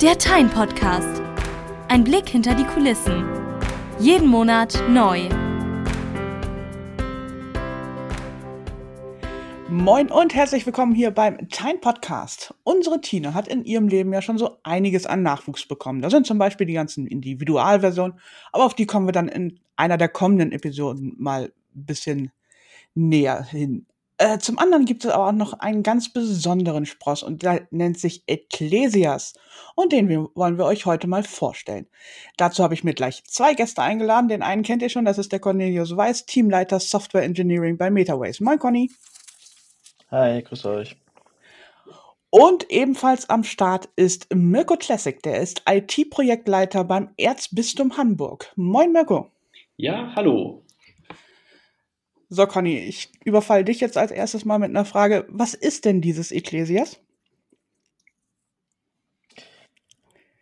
Der Tyne Podcast. Ein Blick hinter die Kulissen. Jeden Monat neu. Moin und herzlich willkommen hier beim Time Podcast. Unsere Tina hat in ihrem Leben ja schon so einiges an Nachwuchs bekommen. Da sind zum Beispiel die ganzen Individualversionen, aber auf die kommen wir dann in einer der kommenden Episoden mal ein bisschen näher hin. Äh, zum anderen gibt es aber auch noch einen ganz besonderen Spross und der nennt sich Ecclesias. Und den wollen wir euch heute mal vorstellen. Dazu habe ich mir gleich zwei Gäste eingeladen. Den einen kennt ihr schon, das ist der Cornelius Weiß, Teamleiter Software Engineering bei Metaways. Moin Conny. Hi, grüß euch. Und ebenfalls am Start ist Mirko Classic, der ist IT-Projektleiter beim Erzbistum Hamburg. Moin Mirko. Ja, hallo. So, Conny, ich überfalle dich jetzt als erstes mal mit einer Frage. Was ist denn dieses Ekklesias?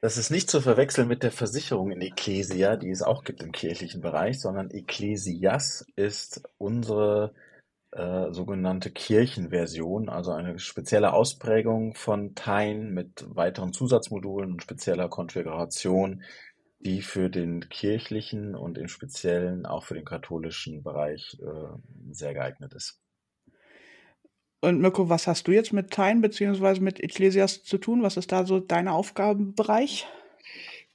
Das ist nicht zu verwechseln mit der Versicherung in Ecclesia, die es auch gibt im kirchlichen Bereich, sondern Ecclesias ist unsere äh, sogenannte Kirchenversion, also eine spezielle Ausprägung von Tyne mit weiteren Zusatzmodulen und spezieller Konfiguration, die für den kirchlichen und im Speziellen auch für den katholischen Bereich äh, sehr geeignet ist. Und Mirko, was hast du jetzt mit Teilen bzw. mit Ecclesias zu tun? Was ist da so dein Aufgabenbereich?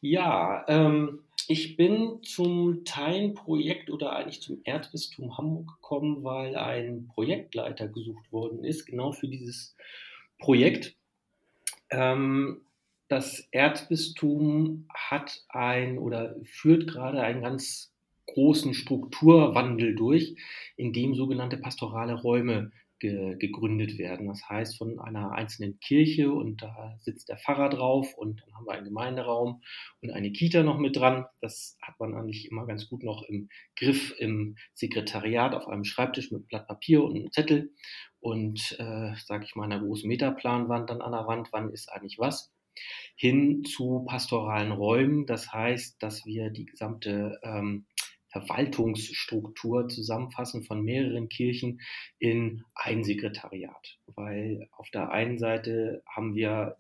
Ja, ähm, ich bin zum Teilen-Projekt oder eigentlich zum Erzbistum Hamburg gekommen, weil ein Projektleiter gesucht worden ist, genau für dieses Projekt. Ähm, das Erzbistum hat ein oder führt gerade einen ganz großen Strukturwandel durch, in dem sogenannte pastorale Räume ge gegründet werden. Das heißt, von einer einzelnen Kirche und da sitzt der Pfarrer drauf und dann haben wir einen Gemeinderaum und eine Kita noch mit dran. Das hat man eigentlich immer ganz gut noch im Griff im Sekretariat auf einem Schreibtisch mit Blatt Papier und einem Zettel und, äh, sage ich mal, einer großen Metaplanwand dann an der Wand, wann ist eigentlich was hin zu pastoralen Räumen. Das heißt, dass wir die gesamte ähm, Verwaltungsstruktur zusammenfassen von mehreren Kirchen in ein Sekretariat. Weil auf der einen Seite haben wir,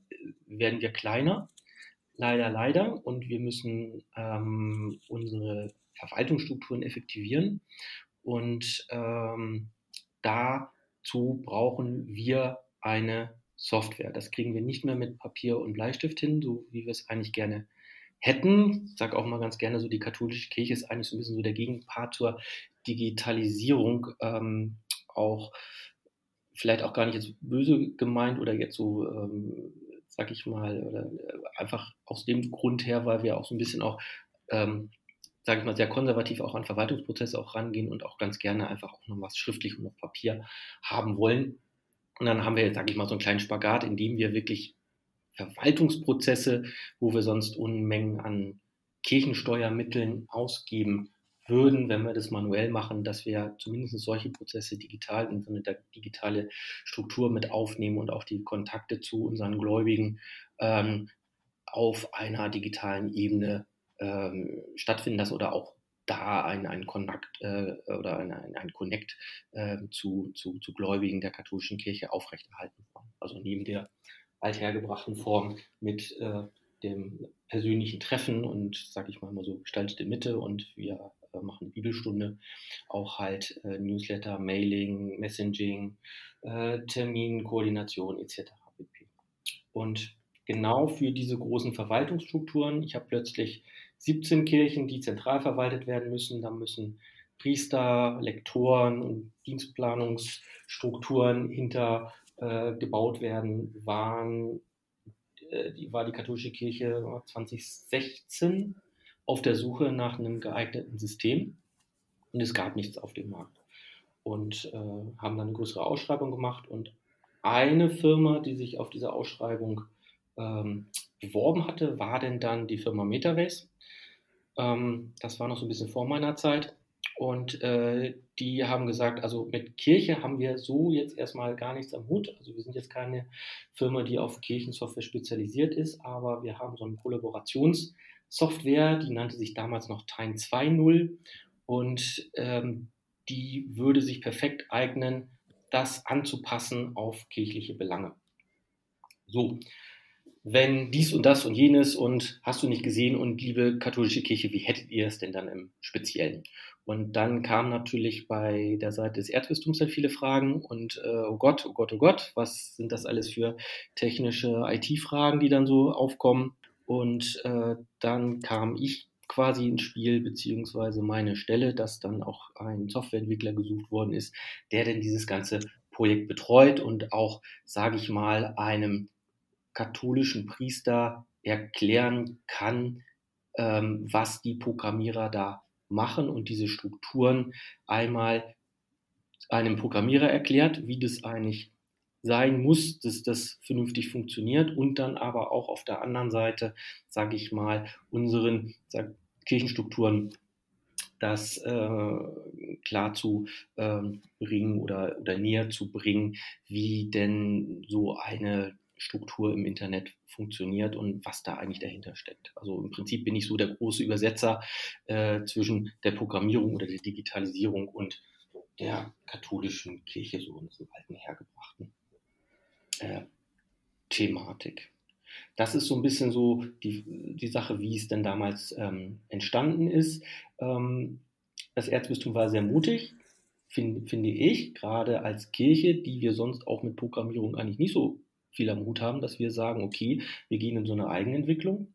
werden wir kleiner, leider, leider, und wir müssen ähm, unsere Verwaltungsstrukturen effektivieren. Und ähm, dazu brauchen wir eine Software. Das kriegen wir nicht mehr mit Papier und Bleistift hin, so wie wir es eigentlich gerne hätten. Ich sage auch mal ganz gerne, so die katholische Kirche ist eigentlich so ein bisschen so der Gegenpart zur Digitalisierung. Ähm, auch vielleicht auch gar nicht jetzt böse gemeint oder jetzt so, ähm, sag ich mal, oder äh, einfach aus dem Grund her, weil wir auch so ein bisschen auch, ähm, sage ich mal, sehr konservativ auch an Verwaltungsprozesse auch rangehen und auch ganz gerne einfach auch noch was schriftlich und auf Papier haben wollen. Und dann haben wir jetzt, sage ich mal, so einen kleinen Spagat, in dem wir wirklich Verwaltungsprozesse, wo wir sonst Unmengen an Kirchensteuermitteln ausgeben würden, wenn wir das manuell machen, dass wir zumindest solche Prozesse digital in so eine digitale Struktur mit aufnehmen und auch die Kontakte zu unseren Gläubigen ähm, auf einer digitalen Ebene ähm, stattfinden lassen oder auch da ein, ein Connect äh, oder ein, ein, ein Connect äh, zu, zu, zu Gläubigen der katholischen Kirche aufrechterhalten wollen. Also neben der althergebrachten Form mit äh, dem persönlichen Treffen und, sage ich mal mal so, gestaltete Mitte und wir äh, machen Bibelstunde, auch halt äh, Newsletter, Mailing, Messaging, äh, Terminkoordination etc. Und genau für diese großen Verwaltungsstrukturen, ich habe plötzlich 17 Kirchen, die zentral verwaltet werden müssen. Da müssen Priester, Lektoren und Dienstplanungsstrukturen hinter äh, gebaut werden. Waren, äh, die, war die katholische Kirche 2016 auf der Suche nach einem geeigneten System und es gab nichts auf dem Markt. Und äh, haben dann eine größere Ausschreibung gemacht und eine Firma, die sich auf diese Ausschreibung ähm, beworben hatte, war denn dann die Firma Metaverse. Ähm, das war noch so ein bisschen vor meiner Zeit. Und äh, die haben gesagt, also mit Kirche haben wir so jetzt erstmal gar nichts am Hut. Also wir sind jetzt keine Firma, die auf Kirchensoftware spezialisiert ist, aber wir haben so eine Kollaborationssoftware, die nannte sich damals noch Time 2.0 und ähm, die würde sich perfekt eignen, das anzupassen auf kirchliche Belange. So, wenn dies und das und jenes und hast du nicht gesehen und liebe katholische Kirche, wie hättet ihr es denn dann im Speziellen? Und dann kamen natürlich bei der Seite des Erzbistums dann viele Fragen und äh, oh Gott, oh Gott, oh Gott, was sind das alles für technische IT-Fragen, die dann so aufkommen? Und äh, dann kam ich quasi ins Spiel, beziehungsweise meine Stelle, dass dann auch ein Softwareentwickler gesucht worden ist, der denn dieses ganze Projekt betreut und auch, sage ich mal, einem katholischen Priester erklären kann, ähm, was die Programmierer da machen und diese Strukturen einmal einem Programmierer erklärt, wie das eigentlich sein muss, dass das vernünftig funktioniert und dann aber auch auf der anderen Seite, sage ich mal, unseren sag, Kirchenstrukturen das äh, klar zu ähm, bringen oder, oder näher zu bringen, wie denn so eine Struktur im Internet funktioniert und was da eigentlich dahinter steckt. Also im Prinzip bin ich so der große Übersetzer äh, zwischen der Programmierung oder der Digitalisierung und der katholischen Kirche, so in diesem alten hergebrachten äh, Thematik. Das ist so ein bisschen so die, die Sache, wie es denn damals ähm, entstanden ist. Ähm, das Erzbistum war sehr mutig, find, finde ich, gerade als Kirche, die wir sonst auch mit Programmierung eigentlich nicht so viel am Hut haben, dass wir sagen, okay, wir gehen in so eine Eigenentwicklung.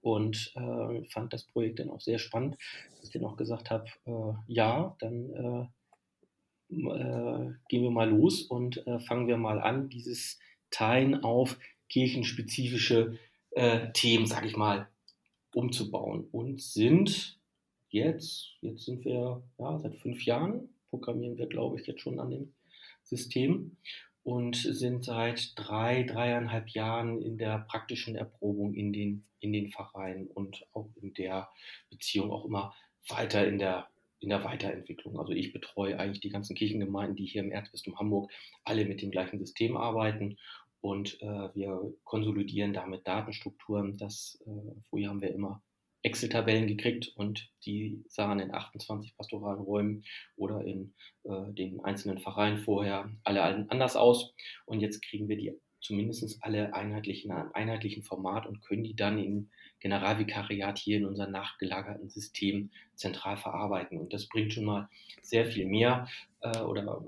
Und äh, fand das Projekt dann auch sehr spannend, dass ich dann auch gesagt habe, äh, ja, dann äh, äh, gehen wir mal los und äh, fangen wir mal an, dieses Teilen auf kirchenspezifische Themen, sage ich mal, umzubauen. Und sind jetzt, jetzt sind wir ja, seit fünf Jahren, programmieren wir, glaube ich, jetzt schon an dem System und sind seit drei, dreieinhalb Jahren in der praktischen Erprobung in den, in den Vereinen und auch in der Beziehung auch immer weiter in der, in der Weiterentwicklung. Also ich betreue eigentlich die ganzen Kirchengemeinden, die hier im Erzbistum Hamburg alle mit dem gleichen System arbeiten und äh, wir konsolidieren damit Datenstrukturen. Das äh, vorher haben wir immer Excel-Tabellen gekriegt und die sahen in 28 pastoralen Räumen oder in äh, den einzelnen Vereinen vorher alle anders aus. Und jetzt kriegen wir die zumindest alle einheitlich in einem einheitlichen Format und können die dann im Generalvikariat hier in unserem nachgelagerten System zentral verarbeiten. Und das bringt schon mal sehr viel mehr äh, oder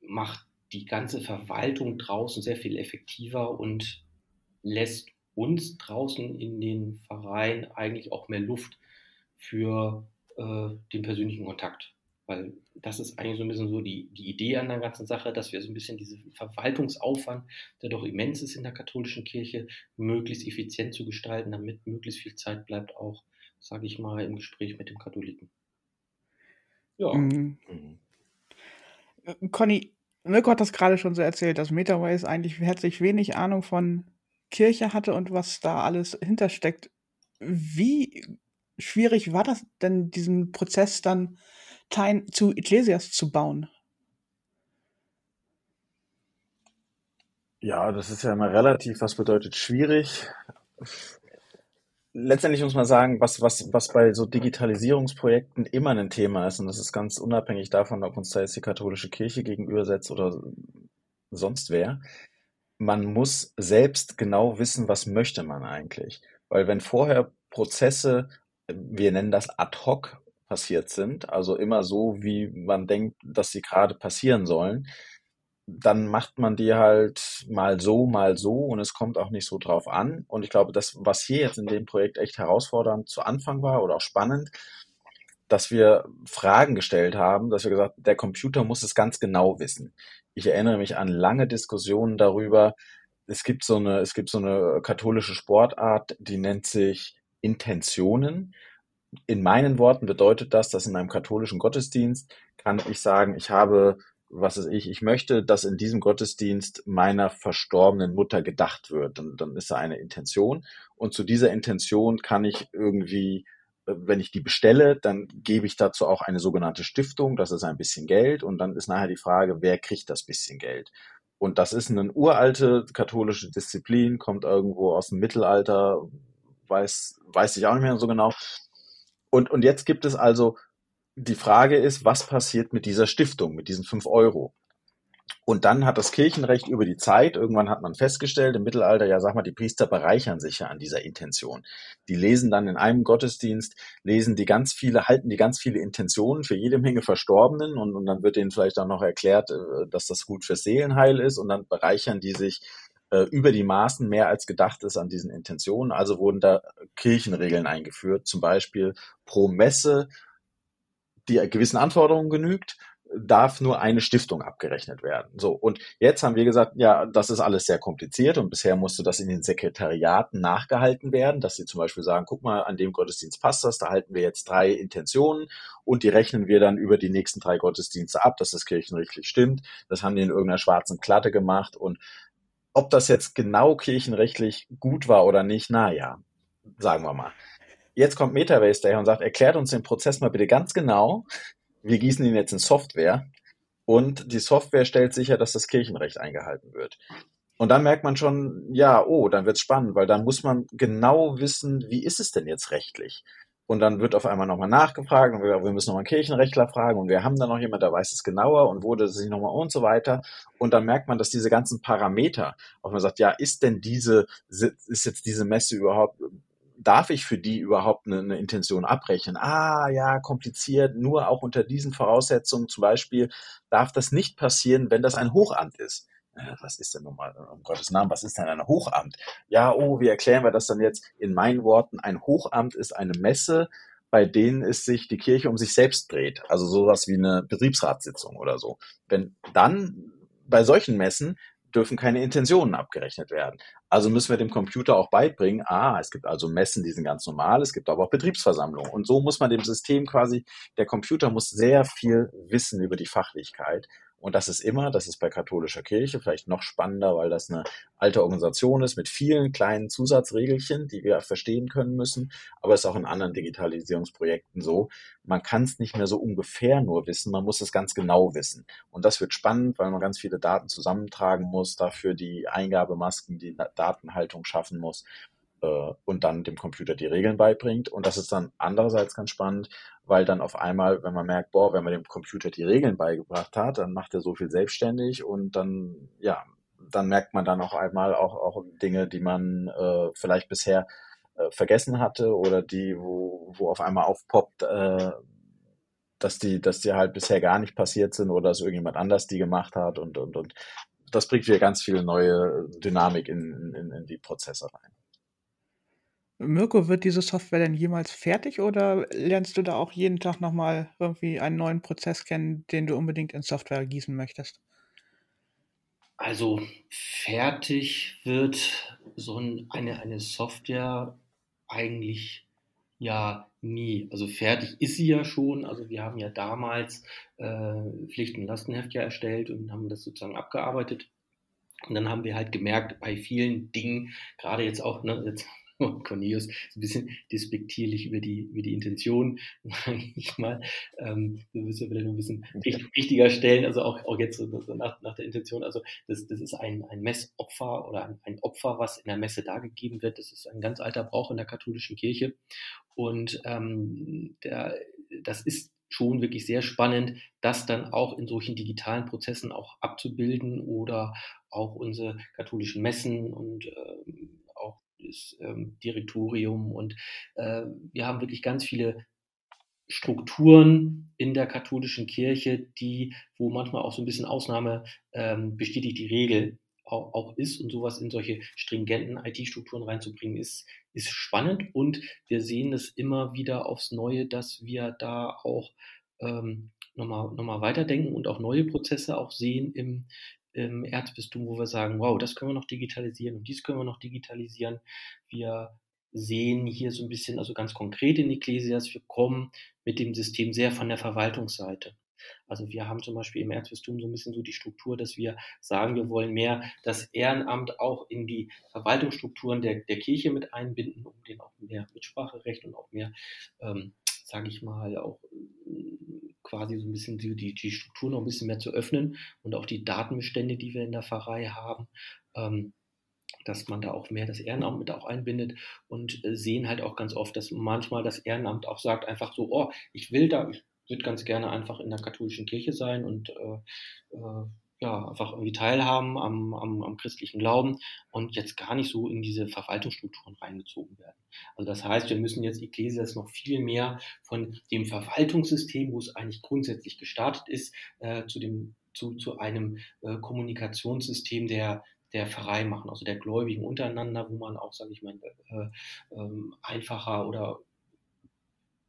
macht die ganze Verwaltung draußen sehr viel effektiver und lässt uns draußen in den Vereinen eigentlich auch mehr Luft für äh, den persönlichen Kontakt. Weil das ist eigentlich so ein bisschen so die, die Idee an der ganzen Sache, dass wir so ein bisschen diesen Verwaltungsaufwand, der doch immens ist in der katholischen Kirche, möglichst effizient zu gestalten, damit möglichst viel Zeit bleibt, auch, sage ich mal, im Gespräch mit dem Katholiken. Ja. Mhm. mhm. Conny, Mirko hat das gerade schon so erzählt, dass MetaWise eigentlich herzlich wenig Ahnung von Kirche hatte und was da alles hintersteckt. Wie schwierig war das denn, diesen Prozess dann zu Ecclesias zu bauen? Ja, das ist ja immer relativ. Was bedeutet schwierig? Letztendlich muss man sagen, was, was, was bei so Digitalisierungsprojekten immer ein Thema ist, und das ist ganz unabhängig davon, ob uns da jetzt die katholische Kirche gegenübersetzt oder sonst wer, man muss selbst genau wissen, was möchte man eigentlich. Weil wenn vorher Prozesse, wir nennen das ad hoc, passiert sind, also immer so, wie man denkt, dass sie gerade passieren sollen, dann macht man die halt mal so, mal so und es kommt auch nicht so drauf an. Und ich glaube, das, was hier jetzt in dem Projekt echt herausfordernd zu Anfang war oder auch spannend, dass wir Fragen gestellt haben, dass wir gesagt, der Computer muss es ganz genau wissen. Ich erinnere mich an lange Diskussionen darüber. Es gibt so eine, es gibt so eine katholische Sportart, die nennt sich Intentionen. In meinen Worten bedeutet das, dass in einem katholischen Gottesdienst kann ich sagen, ich habe, was ist ich, ich möchte, dass in diesem Gottesdienst meiner verstorbenen Mutter gedacht wird. Und dann ist da eine Intention. Und zu dieser Intention kann ich irgendwie wenn ich die bestelle, dann gebe ich dazu auch eine sogenannte Stiftung, das ist ein bisschen Geld und dann ist nachher die Frage, wer kriegt das bisschen Geld? Und das ist eine uralte katholische Disziplin, kommt irgendwo aus dem Mittelalter, weiß, weiß ich auch nicht mehr so genau. Und, und jetzt gibt es also, die Frage ist, was passiert mit dieser Stiftung, mit diesen fünf Euro? Und dann hat das Kirchenrecht über die Zeit, irgendwann hat man festgestellt, im Mittelalter, ja, sag mal, die Priester bereichern sich ja an dieser Intention. Die lesen dann in einem Gottesdienst, lesen die ganz viele, halten die ganz viele Intentionen für jede Menge Verstorbenen und, und dann wird denen vielleicht auch noch erklärt, äh, dass das gut fürs Seelenheil ist und dann bereichern die sich äh, über die Maßen mehr als gedacht ist an diesen Intentionen. Also wurden da Kirchenregeln eingeführt, zum Beispiel pro Messe, die gewissen Anforderungen genügt darf nur eine Stiftung abgerechnet werden. So, und jetzt haben wir gesagt, ja, das ist alles sehr kompliziert und bisher musste das in den Sekretariaten nachgehalten werden, dass sie zum Beispiel sagen, guck mal, an dem Gottesdienst passt das, da halten wir jetzt drei Intentionen und die rechnen wir dann über die nächsten drei Gottesdienste ab, dass das kirchenrechtlich stimmt. Das haben die in irgendeiner schwarzen Klatte gemacht und ob das jetzt genau kirchenrechtlich gut war oder nicht, na ja, sagen wir mal. Jetzt kommt Metabase daher und sagt, erklärt uns den Prozess mal bitte ganz genau wir gießen ihn jetzt in Software und die Software stellt sicher, dass das Kirchenrecht eingehalten wird. Und dann merkt man schon, ja, oh, dann wird's spannend, weil dann muss man genau wissen, wie ist es denn jetzt rechtlich? Und dann wird auf einmal nochmal nachgefragt und wir, wir müssen nochmal einen Kirchenrechtler fragen und wir haben da noch jemand, der weiß es genauer und wurde es sich nochmal und so weiter. Und dann merkt man, dass diese ganzen Parameter, auch man sagt, ja, ist denn diese, ist jetzt diese Messe überhaupt darf ich für die überhaupt eine, eine, Intention abrechnen? Ah, ja, kompliziert, nur auch unter diesen Voraussetzungen zum Beispiel darf das nicht passieren, wenn das ein Hochamt ist. Was ist denn nochmal, um Gottes Namen, was ist denn ein Hochamt? Ja, oh, wie erklären wir das dann jetzt? In meinen Worten, ein Hochamt ist eine Messe, bei denen es sich die Kirche um sich selbst dreht. Also sowas wie eine Betriebsratssitzung oder so. Wenn dann bei solchen Messen dürfen keine Intentionen abgerechnet werden. Also müssen wir dem Computer auch beibringen, ah, es gibt also Messen, die sind ganz normal, es gibt aber auch Betriebsversammlungen. Und so muss man dem System quasi, der Computer muss sehr viel wissen über die Fachlichkeit und das ist immer, das ist bei katholischer Kirche vielleicht noch spannender, weil das eine alte Organisation ist mit vielen kleinen Zusatzregelchen, die wir verstehen können müssen. Aber es ist auch in anderen Digitalisierungsprojekten so. Man kann es nicht mehr so ungefähr nur wissen, man muss es ganz genau wissen. Und das wird spannend, weil man ganz viele Daten zusammentragen muss, dafür die Eingabemasken, die Datenhaltung schaffen muss äh, und dann dem Computer die Regeln beibringt. Und das ist dann andererseits ganz spannend, weil dann auf einmal, wenn man merkt, boah, wenn man dem Computer die Regeln beigebracht hat, dann macht er so viel selbstständig und dann, ja, dann merkt man dann auch einmal auch, auch Dinge, die man äh, vielleicht bisher äh, vergessen hatte oder die, wo, wo auf einmal aufpoppt, äh, dass die, dass die halt bisher gar nicht passiert sind oder dass irgendjemand anders die gemacht hat und, und, und das bringt wieder ganz viel neue Dynamik in, in, in die Prozesse rein. Mirko, wird diese Software denn jemals fertig oder lernst du da auch jeden Tag nochmal irgendwie einen neuen Prozess kennen, den du unbedingt in Software gießen möchtest? Also fertig wird so eine, eine Software eigentlich ja nie. Also fertig ist sie ja schon. Also wir haben ja damals äh, Pflicht- und Lastenheft ja erstellt und haben das sozusagen abgearbeitet. Und dann haben wir halt gemerkt, bei vielen Dingen, gerade jetzt auch, ne, jetzt Cornelius so ein bisschen despektierlich über die, über die Intention, sage ich mal. Ähm, wir müssen vielleicht noch ein bisschen richtiger stellen, also auch, auch jetzt so nach, nach der Intention. Also das, das ist ein, ein Messopfer oder ein, ein Opfer, was in der Messe dargegeben wird. Das ist ein ganz alter Brauch in der katholischen Kirche. Und ähm, der, das ist schon wirklich sehr spannend, das dann auch in solchen digitalen Prozessen auch abzubilden oder auch unsere katholischen Messen und äh, das ähm, Direktorium und äh, wir haben wirklich ganz viele Strukturen in der katholischen Kirche, die, wo manchmal auch so ein bisschen Ausnahme ähm, bestätigt die Regel auch, auch, ist und sowas in solche stringenten IT-Strukturen reinzubringen, ist, ist spannend und wir sehen es immer wieder aufs Neue, dass wir da auch ähm, nochmal, nochmal weiterdenken und auch neue Prozesse auch sehen im, im Erzbistum, wo wir sagen, wow, das können wir noch digitalisieren und dies können wir noch digitalisieren. Wir sehen hier so ein bisschen, also ganz konkret in Ecclesias, wir kommen mit dem System sehr von der Verwaltungsseite. Also wir haben zum Beispiel im Erzbistum so ein bisschen so die Struktur, dass wir sagen, wir wollen mehr das Ehrenamt auch in die Verwaltungsstrukturen der, der Kirche mit einbinden, um den auch mehr Mitspracherecht und auch mehr, ähm, sage ich mal, auch quasi so ein bisschen die, die, die Struktur noch ein bisschen mehr zu öffnen und auch die Datenbestände, die wir in der Pfarrei haben, ähm, dass man da auch mehr das Ehrenamt mit auch einbindet und äh, sehen halt auch ganz oft, dass manchmal das Ehrenamt auch sagt einfach so, oh, ich will da, ich würde ganz gerne einfach in der katholischen Kirche sein und äh, äh, ja, einfach irgendwie teilhaben am, am, am christlichen Glauben und jetzt gar nicht so in diese Verwaltungsstrukturen reingezogen werden. Also das heißt, wir müssen jetzt Ecclesias noch viel mehr von dem Verwaltungssystem, wo es eigentlich grundsätzlich gestartet ist, äh, zu, dem, zu, zu einem äh, Kommunikationssystem der, der Pfarrei machen, also der Gläubigen untereinander, wo man auch, sage ich mal, äh, äh, einfacher oder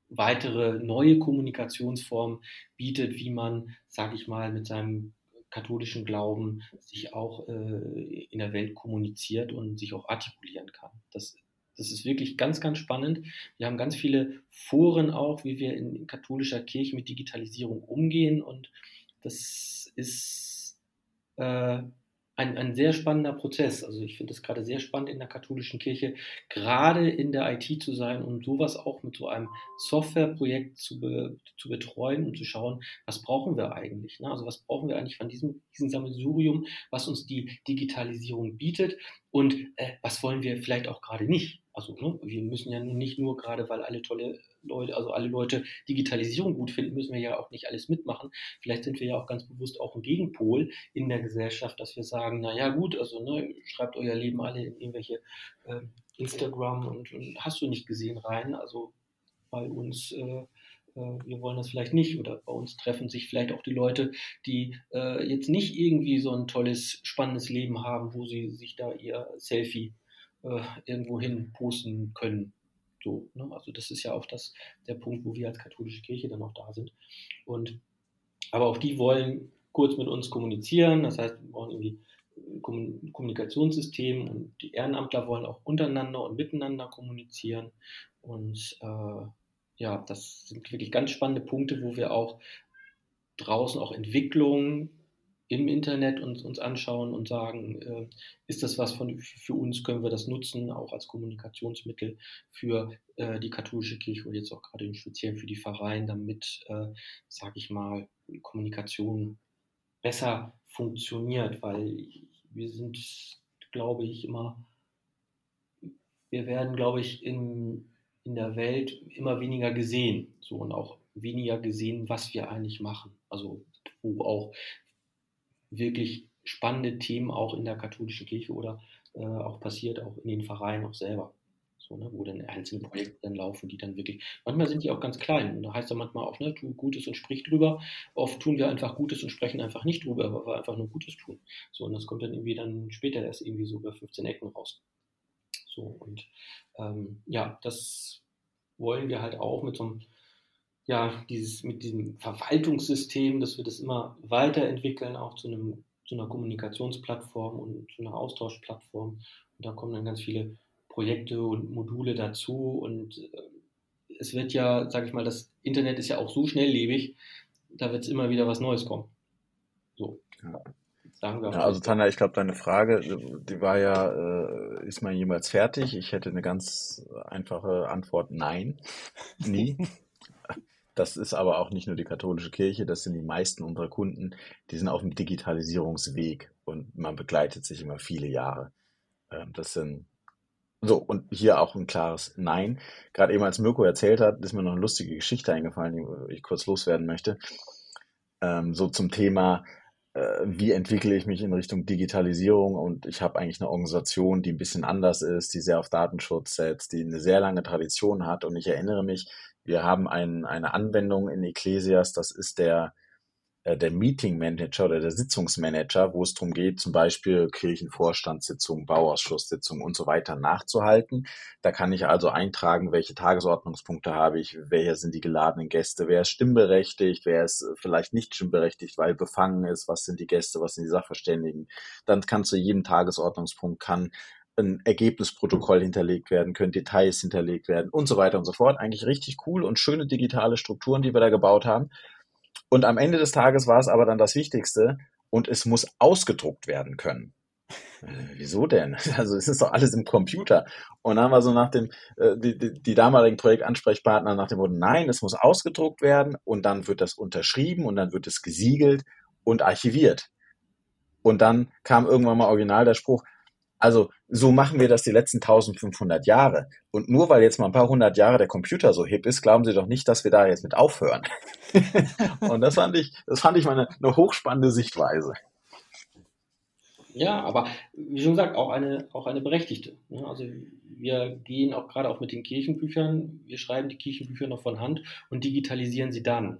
weitere neue Kommunikationsformen bietet, wie man, sage ich mal, mit seinem katholischen Glauben sich auch äh, in der Welt kommuniziert und sich auch artikulieren kann. Das, das ist wirklich ganz, ganz spannend. Wir haben ganz viele Foren auch, wie wir in katholischer Kirche mit Digitalisierung umgehen und das ist äh, ein, ein sehr spannender Prozess. Also ich finde es gerade sehr spannend in der katholischen Kirche, gerade in der IT zu sein und sowas auch mit so einem Softwareprojekt zu, be, zu betreuen und zu schauen, was brauchen wir eigentlich? Ne? Also was brauchen wir eigentlich von diesem, diesem Sammelsurium, was uns die Digitalisierung bietet und äh, was wollen wir vielleicht auch gerade nicht? Also ne, wir müssen ja nicht nur gerade, weil alle tolle Leute, also alle Leute Digitalisierung gut finden, müssen wir ja auch nicht alles mitmachen. Vielleicht sind wir ja auch ganz bewusst auch ein Gegenpol in der Gesellschaft, dass wir sagen, na ja gut, also ne, schreibt euer Leben alle in irgendwelche äh, Instagram und, und, hast du nicht gesehen rein. Also bei uns äh, äh, wir wollen das vielleicht nicht oder bei uns treffen sich vielleicht auch die Leute, die äh, jetzt nicht irgendwie so ein tolles, spannendes Leben haben, wo sie sich da ihr Selfie äh, irgendwo hin posten können. So, ne? Also das ist ja auch das, der Punkt, wo wir als katholische Kirche dann auch da sind. Und aber auch die wollen kurz mit uns kommunizieren, das heißt, wir brauchen irgendwie ein Kommunikationssystem und die Ehrenamtler wollen auch untereinander und miteinander kommunizieren. Und äh, ja, das sind wirklich ganz spannende Punkte, wo wir auch draußen auch Entwicklungen im Internet uns, uns anschauen und sagen, äh, ist das was von, für uns, können wir das nutzen, auch als Kommunikationsmittel für äh, die katholische Kirche und jetzt auch gerade im Speziellen für die Pfarreien, damit, äh, sage ich mal, Kommunikation besser funktioniert, weil wir sind, glaube ich, immer, wir werden, glaube ich, in, in der Welt immer weniger gesehen, so und auch weniger gesehen, was wir eigentlich machen. Also wo auch wirklich spannende Themen auch in der katholischen Kirche oder äh, auch passiert, auch in den Vereinen auch selber. So, ne, wo dann einzelne Projekte dann laufen, die dann wirklich, manchmal sind die auch ganz klein. Und da heißt ja manchmal auch, ne, tu Gutes und sprich drüber. Oft tun wir einfach Gutes und sprechen einfach nicht drüber, weil wir einfach nur Gutes tun. So, und das kommt dann irgendwie dann später erst irgendwie so über 15 Ecken raus. So, und ähm, ja, das wollen wir halt auch mit so einem ja, dieses, mit diesem Verwaltungssystem, dass wir das immer weiterentwickeln, auch zu, einem, zu einer Kommunikationsplattform und zu einer Austauschplattform. Und da kommen dann ganz viele Projekte und Module dazu. Und äh, es wird ja, sage ich mal, das Internet ist ja auch so schnelllebig, da wird es immer wieder was Neues kommen. So. Ja. Sagen wir ja, also Tanja, ich glaube, deine Frage, die war ja, äh, ist man jemals fertig? Ich hätte eine ganz einfache Antwort, nein, nie. Das ist aber auch nicht nur die katholische Kirche, das sind die meisten unserer Kunden, die sind auf dem Digitalisierungsweg und man begleitet sich immer viele Jahre. Ähm, das sind so, und hier auch ein klares Nein. Gerade eben als Mirko erzählt hat, ist mir noch eine lustige Geschichte eingefallen, die ich kurz loswerden möchte. Ähm, so zum Thema, wie entwickle ich mich in Richtung Digitalisierung? Und ich habe eigentlich eine Organisation, die ein bisschen anders ist, die sehr auf Datenschutz setzt, die eine sehr lange Tradition hat. Und ich erinnere mich, wir haben ein, eine Anwendung in Ecclesias, das ist der, äh, der Meeting Manager oder der Sitzungsmanager, wo es darum geht, zum Beispiel Kirchenvorstandssitzungen, Bauausschusssitzungen und so weiter nachzuhalten. Da kann ich also eintragen, welche Tagesordnungspunkte habe ich, wer sind die geladenen Gäste, wer ist stimmberechtigt, wer ist vielleicht nicht stimmberechtigt, weil befangen ist, was sind die Gäste, was sind die Sachverständigen. Dann kann zu jedem Tagesordnungspunkt kann ein Ergebnisprotokoll hinterlegt werden, können Details hinterlegt werden und so weiter und so fort. Eigentlich richtig cool und schöne digitale Strukturen, die wir da gebaut haben. Und am Ende des Tages war es aber dann das Wichtigste und es muss ausgedruckt werden können. Äh, wieso denn? Also es ist doch alles im Computer. Und dann wir so nach dem, äh, die, die, die damaligen Projektansprechpartner nach dem Motto, nein, es muss ausgedruckt werden und dann wird das unterschrieben und dann wird es gesiegelt und archiviert. Und dann kam irgendwann mal original der Spruch, also so machen wir das die letzten 1500 Jahre. Und nur weil jetzt mal ein paar hundert Jahre der Computer so hip ist, glauben Sie doch nicht, dass wir da jetzt mit aufhören. und das fand ich, das fand ich mal eine, eine hochspannende Sichtweise. Ja, aber wie schon gesagt, auch eine, auch eine berechtigte. Ne? Also wir gehen auch gerade auch mit den Kirchenbüchern, wir schreiben die Kirchenbücher noch von Hand und digitalisieren sie dann.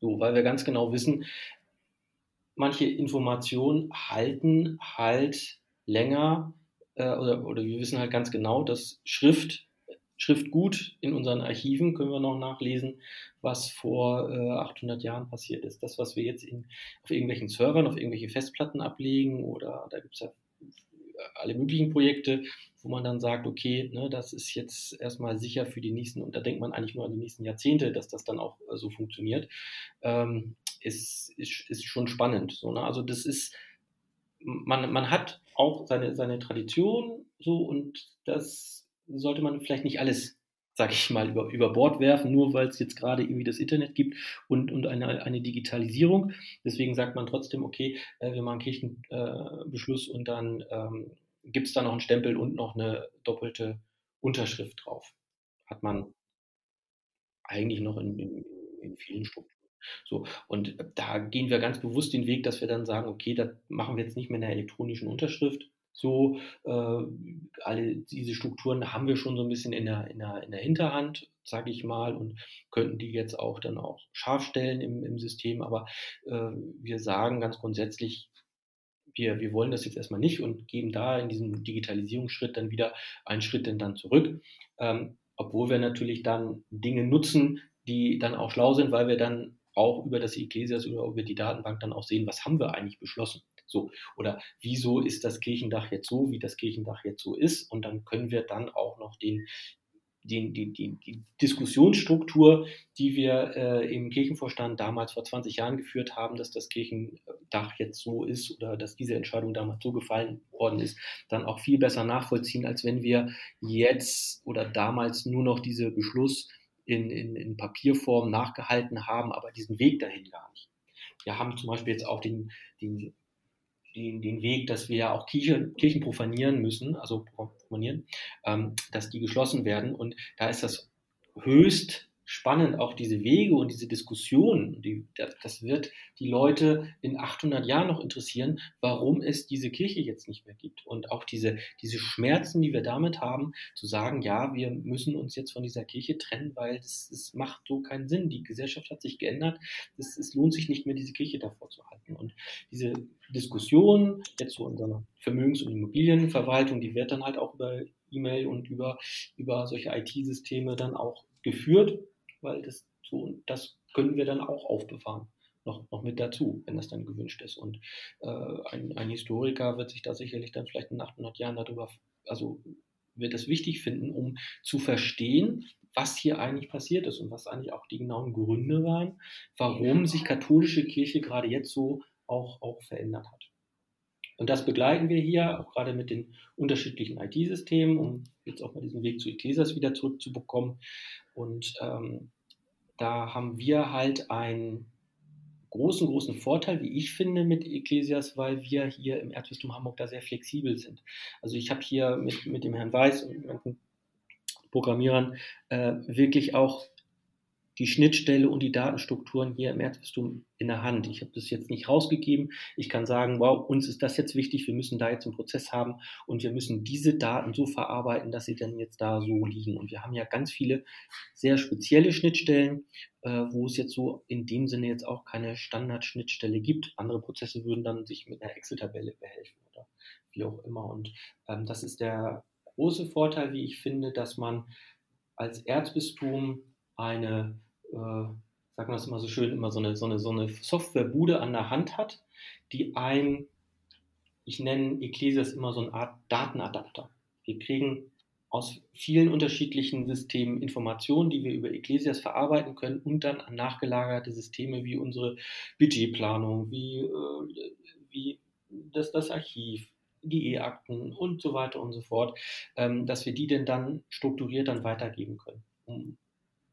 So, weil wir ganz genau wissen, manche Informationen halten halt länger äh, oder, oder wir wissen halt ganz genau, dass Schrift Schriftgut in unseren Archiven können wir noch nachlesen, was vor äh, 800 Jahren passiert ist. Das, was wir jetzt in, auf irgendwelchen Servern, auf irgendwelche Festplatten ablegen oder da gibt es ja alle möglichen Projekte, wo man dann sagt, okay, ne, das ist jetzt erstmal sicher für die nächsten, und da denkt man eigentlich nur an die nächsten Jahrzehnte, dass das dann auch äh, so funktioniert, ähm, ist, ist, ist schon spannend. So, ne? Also das ist, man, man hat auch seine, seine Tradition so und das sollte man vielleicht nicht alles, sage ich mal, über, über Bord werfen, nur weil es jetzt gerade irgendwie das Internet gibt und, und eine, eine Digitalisierung. Deswegen sagt man trotzdem, okay, äh, wir machen Kirchenbeschluss äh, und dann ähm, gibt es da noch einen Stempel und noch eine doppelte Unterschrift drauf. Hat man eigentlich noch in, in, in vielen Strukturen. So, und da gehen wir ganz bewusst den Weg, dass wir dann sagen, okay, das machen wir jetzt nicht mehr in der elektronischen Unterschrift, so, äh, alle diese Strukturen haben wir schon so ein bisschen in der, in der, in der Hinterhand, sage ich mal, und könnten die jetzt auch dann auch scharf stellen im, im System. Aber äh, wir sagen ganz grundsätzlich, wir, wir wollen das jetzt erstmal nicht und geben da in diesem Digitalisierungsschritt dann wieder einen Schritt denn dann zurück. Ähm, obwohl wir natürlich dann Dinge nutzen, die dann auch schlau sind, weil wir dann auch über das Ecclesias oder über die Datenbank dann auch sehen, was haben wir eigentlich beschlossen. So, oder wieso ist das Kirchendach jetzt so, wie das Kirchendach jetzt so ist? Und dann können wir dann auch noch den, den, die, die, die Diskussionsstruktur, die wir äh, im Kirchenvorstand damals vor 20 Jahren geführt haben, dass das Kirchendach jetzt so ist oder dass diese Entscheidung damals so gefallen worden ist, dann auch viel besser nachvollziehen, als wenn wir jetzt oder damals nur noch diese Beschluss in, in, in Papierform nachgehalten haben, aber diesen Weg dahin gar nicht. Wir haben zum Beispiel jetzt auch den, den den, den Weg, dass wir ja auch Kirche, Kirchen profanieren müssen, also profanieren, ähm, dass die geschlossen werden. Und da ist das höchst spannend, auch diese Wege und diese Diskussionen. Die, das wird die Leute in 800 Jahren noch interessieren, warum es diese Kirche jetzt nicht mehr gibt. Und auch diese, diese Schmerzen, die wir damit haben, zu sagen, ja, wir müssen uns jetzt von dieser Kirche trennen, weil es macht so keinen Sinn. Die Gesellschaft hat sich geändert. Es, es lohnt sich nicht mehr, diese Kirche davor zu halten. Und diese Diskussion jetzt zu unserer Vermögens- und Immobilienverwaltung, die wird dann halt auch über E-Mail und über, über solche IT-Systeme dann auch geführt weil das so, das können wir dann auch aufbewahren. Noch, noch mit dazu, wenn das dann gewünscht ist. Und äh, ein, ein Historiker wird sich da sicherlich dann vielleicht in 800 Jahren darüber, also wird es wichtig finden, um zu verstehen, was hier eigentlich passiert ist und was eigentlich auch die genauen Gründe waren, warum sich katholische Kirche gerade jetzt so auch, auch verändert hat. Und das begleiten wir hier, auch gerade mit den unterschiedlichen IT-Systemen, um jetzt auch mal diesen Weg zu Ecclesias wieder zurückzubekommen. Und ähm, da haben wir halt einen großen, großen Vorteil, wie ich finde, mit Ecclesias, weil wir hier im Erzbistum Hamburg da sehr flexibel sind. Also ich habe hier mit, mit dem Herrn Weiß und mit Programmierern äh, wirklich auch die Schnittstelle und die Datenstrukturen hier im Erzbistum in der Hand. Ich habe das jetzt nicht rausgegeben. Ich kann sagen, wow, uns ist das jetzt wichtig, wir müssen da jetzt einen Prozess haben und wir müssen diese Daten so verarbeiten, dass sie dann jetzt da so liegen. Und wir haben ja ganz viele sehr spezielle Schnittstellen, äh, wo es jetzt so in dem Sinne jetzt auch keine Standardschnittstelle gibt. Andere Prozesse würden dann sich mit einer Excel-Tabelle behelfen oder wie auch immer. Und ähm, das ist der große Vorteil, wie ich finde, dass man als Erzbistum eine äh, sagen wir es immer so schön, immer so eine, so eine, so eine Softwarebude an der Hand hat, die ein, ich nenne Ecclesias immer so eine Art Datenadapter. Wir kriegen aus vielen unterschiedlichen Systemen Informationen, die wir über Ecclesias verarbeiten können und dann an nachgelagerte Systeme wie unsere Budgetplanung, wie, äh, wie das, das Archiv, die E-Akten und so weiter und so fort, ähm, dass wir die denn dann strukturiert dann weitergeben können, um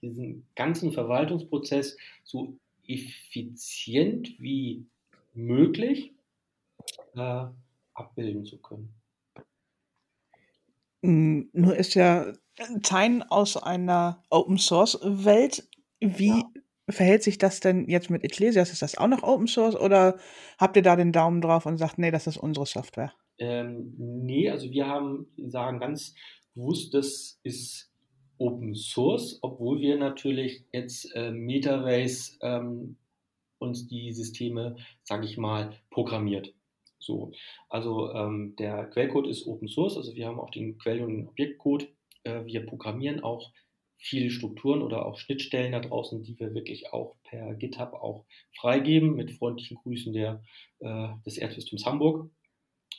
diesen ganzen Verwaltungsprozess so effizient wie möglich äh, abbilden zu können. Hm, nur ist ja Teil aus einer Open Source Welt. Wie Ja. verhält sich das denn jetzt mit Ecclesias? Ist das auch noch Open Source oder habt ihr da den Daumen drauf und sagt, nee, das ist unsere Software? Ähm, nee, also wir haben, sagen ganz bewusst, das ist Open Source, obwohl wir natürlich jetzt äh, Metabase ähm, uns die Systeme, sage ich mal, programmiert. So, also ähm, der Quellcode ist Open Source, also wir haben auch den Quell- und Objektcode. Äh, wir programmieren auch viele Strukturen oder auch Schnittstellen da draußen, die wir wirklich auch per GitHub auch freigeben, mit freundlichen Grüßen der, äh, des Erzbistums Hamburg,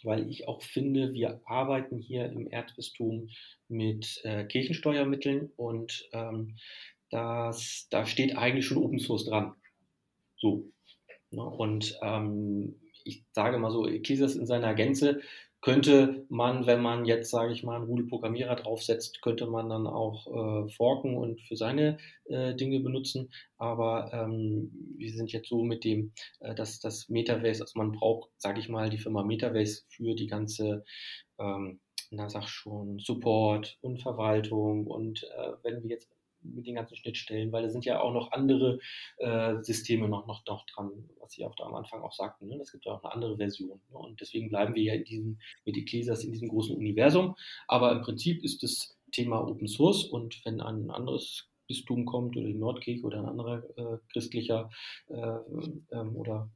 weil ich auch finde, wir arbeiten hier im Erzbistum mit äh, Kirchensteuermitteln und ähm, das, da steht eigentlich schon Open Source dran. So. Ne? Und ähm, ich sage mal so, Ecclesias in seiner Gänze könnte man, wenn man jetzt, sage ich mal, einen Rudel Programmierer draufsetzt, könnte man dann auch äh, forken und für seine äh, Dinge benutzen. Aber ähm, wir sind jetzt so mit dem, äh, dass das Metaverse, also man braucht, sage ich mal, die Firma Metaverse für die ganze, ähm, na sag schon, Support und Verwaltung. Und äh, wenn wir jetzt mit den ganzen Schnittstellen, weil da sind ja auch noch andere äh, Systeme noch, noch, noch dran, was Sie auch da am Anfang auch sagten. Ne? Das gibt ja auch eine andere Version. Ne? Und deswegen bleiben wir ja in diesem, mit Ecclesias in diesem großen Universum. Aber im Prinzip ist das Thema Open Source und wenn ein anderes Bistum kommt oder die Nordkirche oder ein anderer äh, christlicher äh, ähm, oder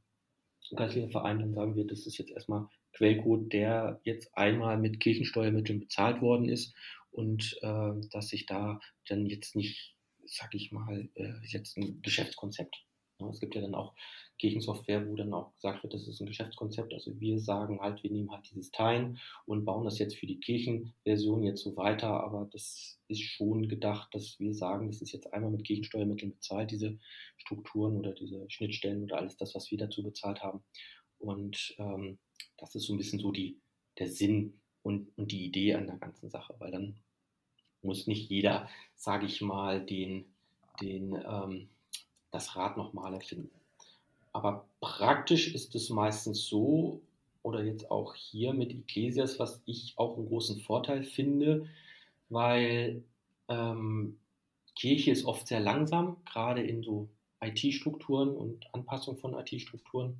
geistlicher Verein, dann sagen wir, das ist jetzt erstmal Quellcode, der jetzt einmal mit Kirchensteuermitteln bezahlt worden ist und äh, dass sich da dann jetzt nicht, sag ich mal, äh, jetzt ein Geschäftskonzept. Ja, es gibt ja dann auch Kirchensoftware, wo dann auch gesagt wird, das ist ein Geschäftskonzept. Also wir sagen halt, wir nehmen halt dieses Teilen und bauen das jetzt für die Kirchenversion jetzt so weiter. Aber das ist schon gedacht, dass wir sagen, das ist jetzt einmal mit Kirchensteuermitteln bezahlt, diese Strukturen oder diese Schnittstellen oder alles das, was wir dazu bezahlt haben. Und ähm, das ist so ein bisschen so die, der Sinn und, und die Idee an der ganzen Sache, weil dann muss nicht jeder, sage ich mal, den, den, ähm, das Rad nochmal erfinden. Aber praktisch ist es meistens so, oder jetzt auch hier mit Ecclesias, was ich auch einen großen Vorteil finde, weil ähm, Kirche ist oft sehr langsam, gerade in so IT-Strukturen und Anpassung von IT-Strukturen.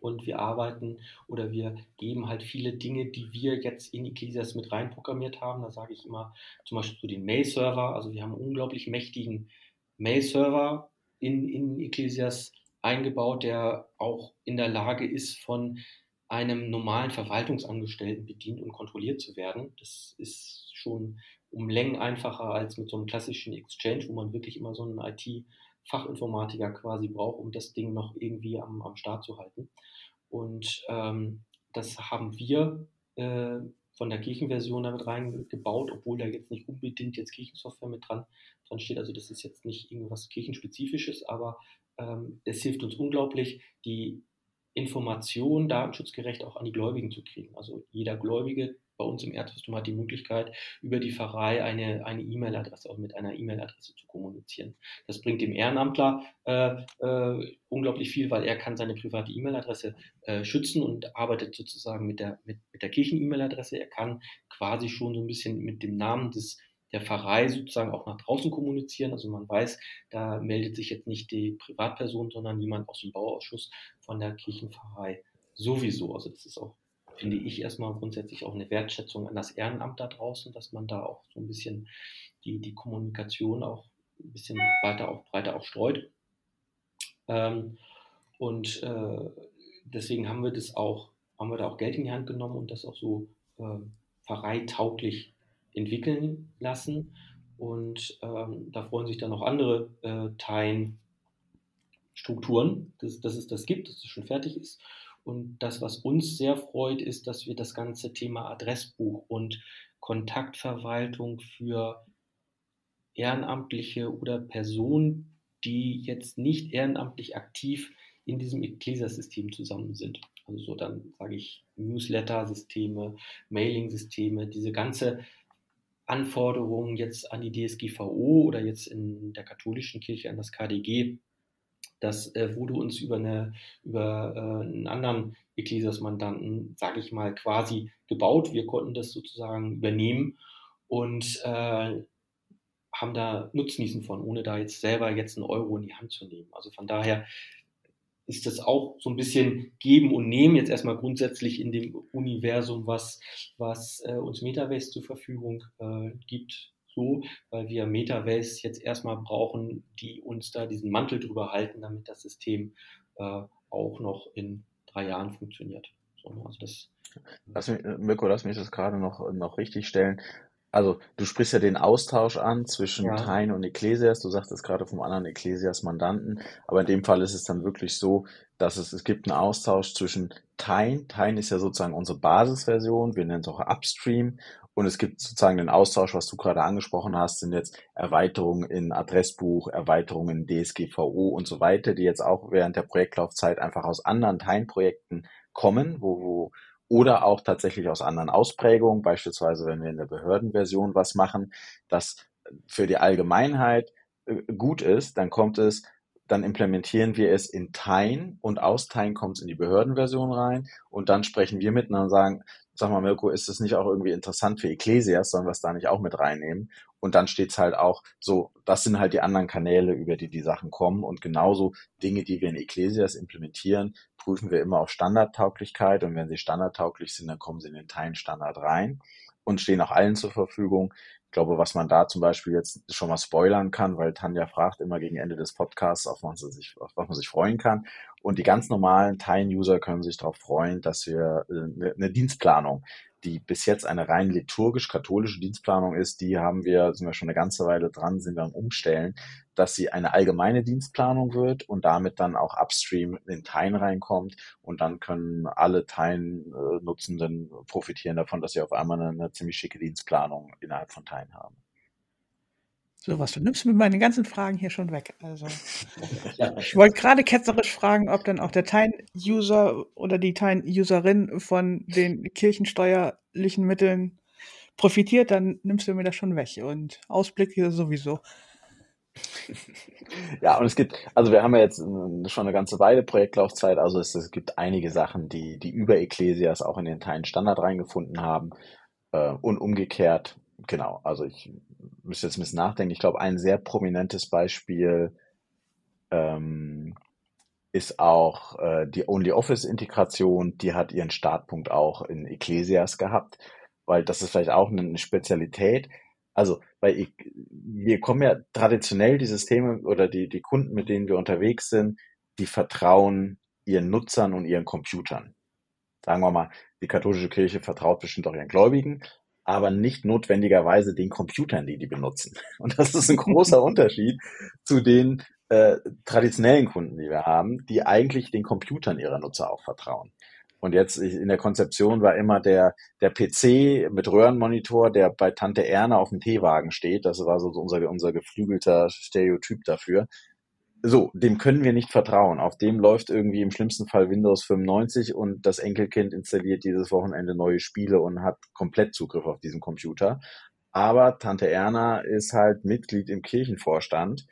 Und wir arbeiten oder wir geben halt viele Dinge, die wir jetzt in Ecclesias mit reinprogrammiert haben. Da sage ich immer zum Beispiel zu den Mail-Server. Also wir haben einen unglaublich mächtigen Mail-Server in, in Ecclesias eingebaut, der auch in der Lage ist, von einem normalen Verwaltungsangestellten bedient und kontrolliert zu werden. Das ist schon um Längen einfacher als mit so einem klassischen Exchange, wo man wirklich immer so einen IT- Fachinformatiker quasi braucht, um das Ding noch irgendwie am, am Start zu halten. Und ähm, das haben wir äh, von der Kirchenversion damit reingebaut, obwohl da jetzt nicht unbedingt jetzt Kirchensoftware mit dran, dran steht. Also das ist jetzt nicht irgendwas Kirchenspezifisches, aber ähm, es hilft uns unglaublich, die Information datenschutzgerecht auch an die Gläubigen zu kriegen. Also jeder Gläubige bei uns im Erzbistum hat die Möglichkeit, über die Pfarrei eine, eine E-Mail-Adresse, auch mit einer E-Mail-Adresse zu kommunizieren. Das bringt dem Ehrenamtler äh, äh, unglaublich viel, weil er kann seine private E-Mail-Adresse äh, schützen und arbeitet sozusagen mit der, mit, mit der Kirchen-E-Mail-Adresse. Er kann quasi schon so ein bisschen mit dem Namen des der Pfarrei sozusagen auch nach draußen kommunizieren. Also man weiß, da meldet sich jetzt nicht die Privatperson, sondern jemand aus dem Bauausschuss von der Kirchenpfarrei sowieso. Also das ist auch finde ich erstmal grundsätzlich auch eine Wertschätzung an das Ehrenamt da draußen, dass man da auch so ein bisschen die, die Kommunikation auch ein bisschen weiter auch breiter auch streut. Ähm, und äh, deswegen haben wir das auch, haben wir da auch Geld in die Hand genommen und das auch so äh, pfarreitauglich entwickeln lassen. Und ähm, da freuen sich dann auch andere äh, Teilenstrukturen, dass, dass es das gibt, dass es schon fertig ist. Und das, was uns sehr freut, ist, dass wir das ganze Thema Adressbuch und Kontaktverwaltung für Ehrenamtliche oder Personen, die jetzt nicht ehrenamtlich aktiv in diesem Ecclesia-System zusammen sind. Also so dann sage ich Newsletter-Systeme, Mailing-Systeme, diese ganze Anforderungen jetzt an die DSGVO oder jetzt in der katholischen Kirche an das KDG das äh, wurde uns über, eine, über äh, einen anderen Ecclesias-Mandanten, sage ich mal, quasi gebaut. Wir konnten das sozusagen übernehmen und äh, haben da Nutznießen von, ohne da jetzt selber jetzt einen Euro in die Hand zu nehmen. Also von daher ist das auch so ein bisschen geben und nehmen jetzt erstmal grundsätzlich in dem Universum, was, was äh, uns Metaverse zur Verfügung äh, gibt, so, weil wir Metaverse jetzt erstmal brauchen, die uns da diesen Mantel drüber halten, damit das System äh, auch noch in drei Jahren funktioniert. So, also das, lass mich, äh, Mirko, lass mich das gerade noch, noch richtig stellen. Also, du sprichst ja den Austausch an zwischen ja. Tain und Ecclesias. Du sagtest gerade vom anderen Ecclesias-Mandanten. Aber in dem Fall ist es dann wirklich so, dass es, es gibt einen Austausch zwischen Tain. Tain ist ja sozusagen unsere Basisversion. Wir nennen es auch Upstream. Und es gibt sozusagen den Austausch, was du gerade angesprochen hast, sind jetzt Erweiterungen in Adressbuch, Erweiterungen in DSGVO und so weiter, die jetzt auch während der Projektlaufzeit einfach aus anderen Tain-Projekten kommen, wo, wo, oder auch tatsächlich aus anderen Ausprägungen, beispielsweise wenn wir in der Behördenversion was machen, das für die Allgemeinheit äh, gut ist, dann kommt es, dann implementieren wir es in Teilen und aus Teilen kommt es in die Behördenversion rein und dann sprechen wir miteinander und sagen, sag mal Mirko, ist es nicht auch irgendwie interessant für Ecclesias, sollen wir es da nicht auch mit reinnehmen? Und dann steht's halt auch so, das sind halt die anderen Kanäle, über die die Sachen kommen und genauso Dinge, die wir in Ecclesias implementieren, prüfen wir immer auf Standardtauglichkeit und wenn sie standardtauglich sind, dann kommen sie in den Teilenstandard rein und stehen auch allen zur Verfügung. Ich glaube, was man da zum Beispiel jetzt schon mal spoilern kann, weil Tanja fragt immer gegen Ende des Podcasts, auf was, man sich, auf was man sich freuen kann. Und die ganz normalen Teilen-User können sich darauf freuen, dass wir eine, äh, eine Dienstplanung die bis jetzt eine rein liturgisch-katholische Dienstplanung ist, die haben wir, sind wir schon eine ganze Weile dran, sind wir am Umstellen, dass sie eine allgemeine Dienstplanung wird und damit dann auch upstream in Teilen reinkommt und dann können alle Teilen-Nutzenden profitieren davon, dass sie auf einmal eine, eine ziemlich schicke Dienstplanung innerhalb von Teilen haben. So was, du nimmst mir meine ganzen Fragen hier schon weg. Also, ich wollte gerade ketzerisch fragen, ob dann auch der Tine-User oder die Tine-Userin von den kirchensteuerlichen Mitteln profitiert, dann nimmst du mir das schon weg. Und Ausblick hier sowieso. Ja, und es gibt, also wir haben ja jetzt schon eine ganze Weile Projektlaufzeit, also es, es gibt einige Sachen, die, die über Ecclesias auch in den Teilen Standard reingefunden haben äh, und umgekehrt genau, also ich müsste jetzt ein bisschen nachdenken. Ich glaube, ein sehr prominentes Beispiel ähm, ist auch äh, die OnlyOffice-Integration. Die hat ihren Startpunkt auch in Ecclesias gehabt, weil das ist vielleicht auch eine Spezialität. Also, weil wir kommen ja traditionell die Systeme oder die, die Kunden, mit denen wir unterwegs sind, die vertrauen ihren Nutzern und ihren Computern. Sagen wir mal, die katholische Kirche vertraut bestimmt auch ihren Gläubigen, aber nicht notwendigerweise den Computern, die die benutzen. Und das ist ein großer Unterschied zu den äh, traditionellen Kunden, die wir haben, die eigentlich den Computern ihrer Nutzer auch vertrauen. Und jetzt in der Konzeption war immer der, der PC mit Röhrenmonitor, der bei Tante Erna auf dem Teewagen steht. Das war so unser, unser geflügelter Stereotyp dafür so, dem können wir nicht vertrauen. Auf dem läuft irgendwie im schlimmsten Fall Windows 95 und das Enkelkind installiert dieses Wochenende neue Spiele und hat komplett Zugriff auf diesen Computer. Aber Tante Erna ist halt Mitglied im Kirchenvorstand.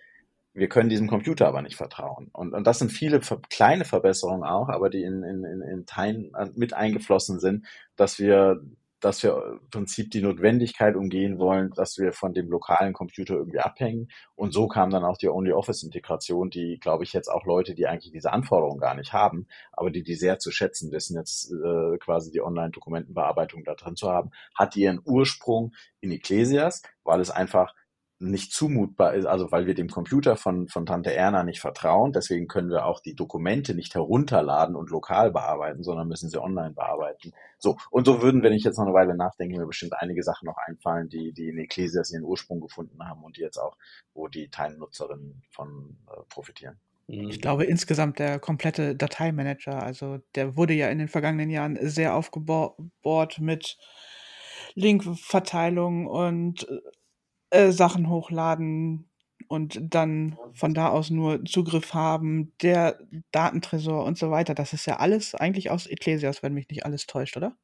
Wir können diesem Computer aber nicht vertrauen. Und, und das sind viele kleine Verbesserungen auch, aber die in, in, in, in Teilen mit eingeflossen sind, dass wir dass wir im Prinzip die Notwendigkeit umgehen wollen, dass wir von dem lokalen Computer irgendwie abhängen. Und so kam dann auch die Only-Office-Integration, die, glaube ich, jetzt auch Leute, die eigentlich diese Anforderungen gar nicht haben, aber die die sehr zu schätzen wissen, jetzt äh, quasi die Online-Dokumentenbearbeitung da drin zu haben, hat ihren Ursprung in Ecclesias, weil es einfach nicht zumutbar ist, also weil wir dem Computer von, von Tante Erna nicht vertrauen. Deswegen können wir auch die Dokumente nicht herunterladen und lokal bearbeiten, sondern müssen sie online bearbeiten. So, und so würden, wenn ich jetzt noch eine Weile nachdenke, mir bestimmt einige Sachen noch einfallen, die, die in Ecclesias ihren Ursprung gefunden haben und die jetzt auch, wo die Teilnutzerinnen von äh, profitieren. Mhm. Ich glaube insgesamt der komplette Dateimanager, also der wurde ja in den vergangenen Jahren sehr aufgebaut mit Linkverteilung und äh, Sachen hochladen und dann von da aus nur Zugriff haben, der Datentresor und so weiter. Das ist ja alles eigentlich aus Ecclesias, wenn mich nicht alles täuscht, oder?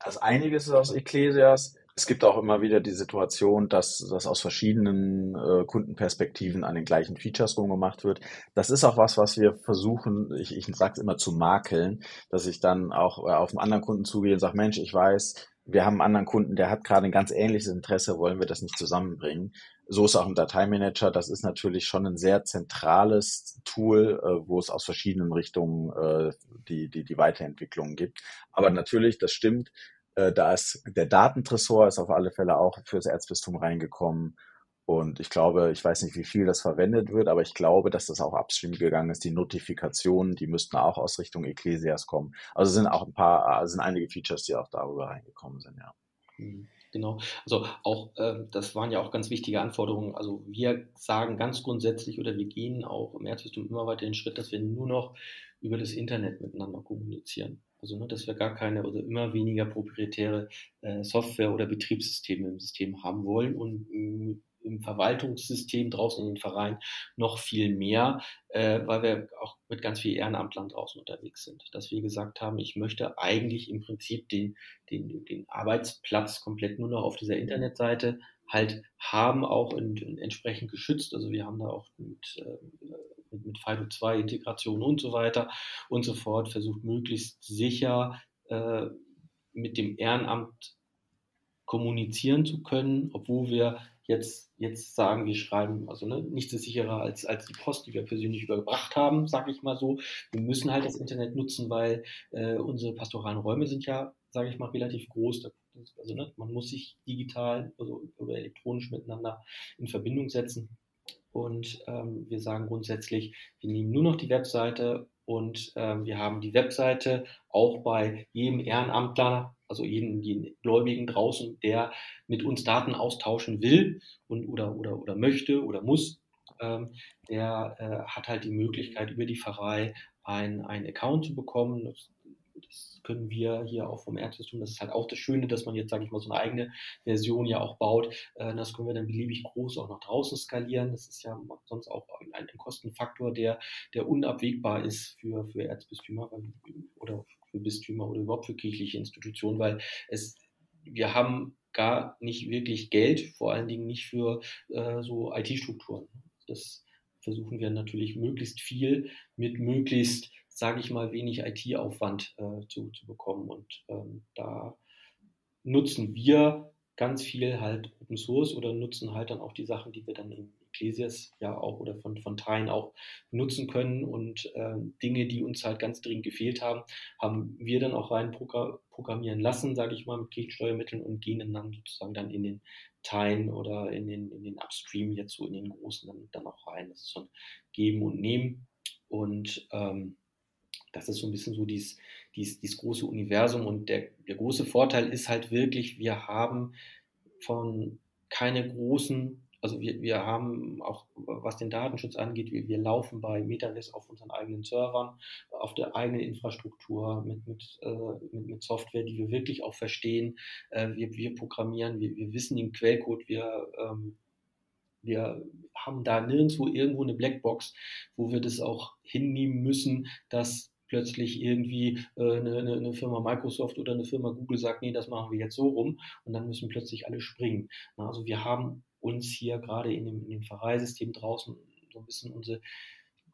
Also einiges ist aus Ecclesias. Es gibt auch immer wieder die Situation, dass das aus verschiedenen äh, Kundenperspektiven an den gleichen Features rumgemacht wird. Das ist auch was, was wir versuchen, ich, ich sage es immer zu makeln, dass ich dann auch äh, auf einen anderen Kunden zugehe und sage, Mensch, ich weiß, wir haben einen anderen Kunden, der hat gerade ein ganz ähnliches Interesse, wollen wir das nicht zusammenbringen. So ist auch ein Dateimanager. Das ist natürlich schon ein sehr zentrales Tool, äh, wo es aus verschiedenen Richtungen äh, die, die, die Weiterentwicklungen gibt. Aber natürlich, das stimmt, äh, da ist der Datentresor ist auf alle Fälle auch fürs Erzbistum reingekommen. Und ich glaube, ich weiß nicht, wie viel das verwendet wird, aber ich glaube, dass das auch upstream gegangen ist. Die Notifikationen, die müssten auch aus Richtung Ecclesias kommen. Also sind auch ein paar, sind einige Features, die auch darüber reingekommen sind, ja. Mhm, genau. Also auch, äh, das waren ja auch ganz wichtige Anforderungen. Also wir sagen ganz grundsätzlich oder wir gehen auch im Erzbistum immer weiter den Schritt, dass wir nur noch über das Internet miteinander kommunizieren. Also, ne, dass wir gar keine oder immer weniger proprietäre äh, Software oder Betriebssysteme im System haben wollen und im Verwaltungssystem draußen in den Vereinen noch viel mehr, äh, weil wir auch mit ganz viel Ehrenamtlern draußen unterwegs sind. Dass wir gesagt haben, ich möchte eigentlich im Prinzip den, den, den Arbeitsplatz komplett nur noch auf dieser Internetseite halt haben, auch in, in entsprechend geschützt. Also wir haben da auch mit, äh, mit, mit FIDO 2 Integration und so weiter und so fort versucht, möglichst sicher äh, mit dem Ehrenamt kommunizieren zu können, obwohl wir jetzt, jetzt sagen, wir schreiben, also ne, nichts ist sicherer als, als die Post, die wir persönlich überbracht haben, sage ich mal so. Wir müssen halt das Internet nutzen, weil äh, unsere pastoralen Räume sind ja, sage ich mal, relativ groß. Also ne, man muss sich digital also, oder elektronisch miteinander in Verbindung setzen. Und ähm, wir sagen grundsätzlich, wir nehmen nur noch die Webseite und ähm, wir haben die Webseite auch bei jedem Ehrenamtler also jeden, jeden Gläubigen draußen, der mit uns Daten austauschen will und oder, oder, oder möchte oder muss, ähm, der äh, hat halt die Möglichkeit, über die Pfarrei einen Account zu bekommen. Das, das können wir hier auch vom Erzbistum. Das ist halt auch das Schöne, dass man jetzt, sage ich mal, so eine eigene Version ja auch baut. Äh, das können wir dann beliebig groß auch nach draußen skalieren. Das ist ja sonst auch ein, ein Kostenfaktor, der, der unabwegbar ist für, für Erzbistümer oder für Bistümer oder überhaupt für kirchliche Institutionen, weil es, wir haben gar nicht wirklich Geld, vor allen Dingen nicht für äh, so IT-Strukturen. Das versuchen wir natürlich möglichst viel mit möglichst, sage ich mal, wenig IT-Aufwand äh, zu, zu bekommen. Und ähm, da nutzen wir ganz viel halt Open Source oder nutzen halt dann auch die Sachen, die wir dann in Ecclesias ja auch oder von, von Teilen auch nutzen können und äh, Dinge, die uns halt ganz dringend gefehlt haben, haben wir dann auch rein programmieren lassen, sage ich mal, mit Kirchensteuermitteln und gehen dann sozusagen dann in den Teilen oder in den, in den Upstream jetzt so in den großen dann, dann auch rein. Das ist so ein Geben und Nehmen und ähm, das ist so ein bisschen so dieses, dieses, dieses große Universum und der, der große Vorteil ist halt wirklich, wir haben von keine großen also wir, wir haben auch, was den Datenschutz angeht, wir, wir laufen bei Metavis auf unseren eigenen Servern, auf der eigenen Infrastruktur mit, mit, äh, mit, mit, Software, die wir wirklich auch verstehen. Äh, wir, wir programmieren, wir, wir wissen den Quellcode, wir, ähm, wir haben da nirgendwo irgendwo eine Blackbox, wo wir das auch hinnehmen müssen, dass plötzlich irgendwie äh, eine, eine, Firma Microsoft oder eine Firma Google sagt, nee, das machen wir jetzt so rum und dann müssen plötzlich alle springen. Also wir haben uns hier gerade in dem, in dem Pfarreisystem draußen so ein bisschen unsere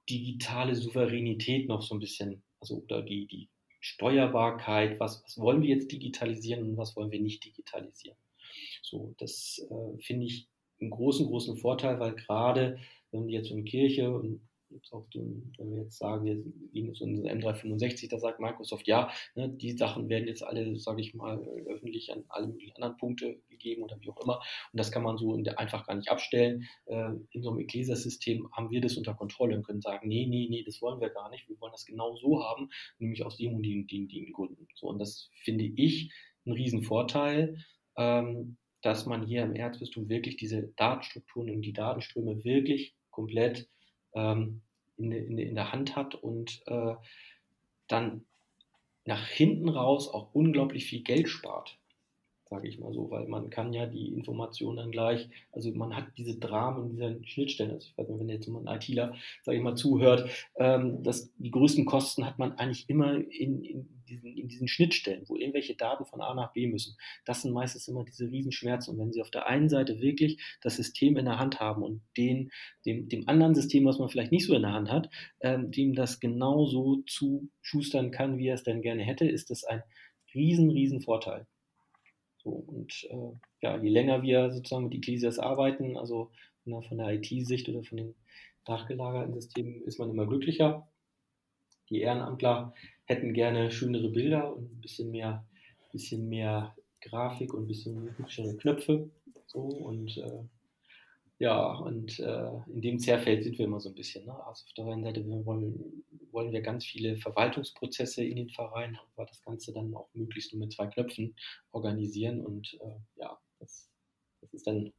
digitale Souveränität noch so ein bisschen, also oder die, die Steuerbarkeit, was, was wollen wir jetzt digitalisieren und was wollen wir nicht digitalisieren. So, das äh, finde ich einen großen, großen Vorteil, weil gerade wenn wir jetzt in Kirche und jetzt auf dem, wenn wir jetzt sagen, wir liegen jetzt in M365, da sagt Microsoft, ja, ne, die Sachen werden jetzt alle, sage ich mal, öffentlich an alle möglichen anderen Punkte gegeben oder wie auch immer. Und das kann man so einfach gar nicht abstellen. Äh, in so einem Ecclesia-System haben wir das unter Kontrolle und können sagen, nee, nee, nee, das wollen wir gar nicht. Wir wollen das genau so haben, nämlich aus dem und den, den, den Gründen. So, und das finde ich einen riesen Vorteil. Ähm, dass man hier im Erzbistum wirklich diese Datenstrukturen und die Datenströme wirklich komplett ähm, in, in, in, der Hand hat und äh, dann nach hinten raus auch unglaublich viel Geld spart sage ich mal so, weil man kann ja die Informationen dann gleich, also man hat diese Dramen in dieser Schnittstellen, also ich weiß nicht, wenn jetzt mal ein ITler, sage ich mal, zuhört, ähm, dass die größten Kosten hat man eigentlich immer in, in, diesen, in diesen Schnittstellen, wo irgendwelche Daten von A nach B müssen. Das sind meistens immer diese Riesenschmerzen und wenn Sie auf der einen Seite wirklich das System in der Hand haben und den, dem, dem anderen System, was man vielleicht nicht so in der Hand hat, ähm, dem das genauso zuschustern kann, wie er es denn gerne hätte, ist das ein riesen, riesen Vorteil. So, und äh, ja, je länger wir sozusagen mit Ecclesias arbeiten, also von der IT-Sicht oder von den nachgelagerten Systemen, ist man immer glücklicher. Die Ehrenamtler hätten gerne schönere Bilder und ein bisschen mehr, bisschen mehr Grafik und ein bisschen hübschere Knöpfe. So, und äh, ja, und äh, in dem Zerrfeld sind wir immer so ein bisschen. Ne? Also auf der einen Seite wollen, wollen wir ganz viele Verwaltungsprozesse in den Vereinen, aber das Ganze dann auch möglichst nur mit zwei Knöpfen organisieren. Und äh, ja, das, das, ist dann,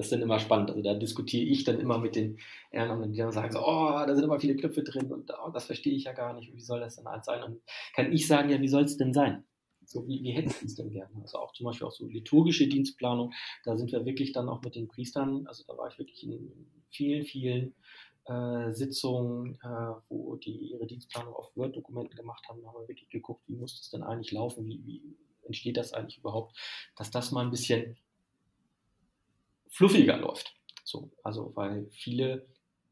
das ist dann immer spannend. Also da diskutiere ich dann immer mit den Ehrenamtlichen, die dann sagen so, oh, da sind immer viele Knöpfe drin und oh, das verstehe ich ja gar nicht. Wie soll das denn alles sein? Und kann ich sagen, ja, wie soll es denn sein? So, wie, wie hätten Sie es denn gerne? Also auch zum Beispiel auch so liturgische Dienstplanung, da sind wir wirklich dann auch mit den Priestern, also da war ich wirklich in vielen, vielen äh, Sitzungen, äh, wo die ihre Dienstplanung auf Word-Dokumenten gemacht haben, da haben wir wirklich geguckt, wie muss das denn eigentlich laufen, wie, wie entsteht das eigentlich überhaupt, dass das mal ein bisschen fluffiger läuft. So, also weil viele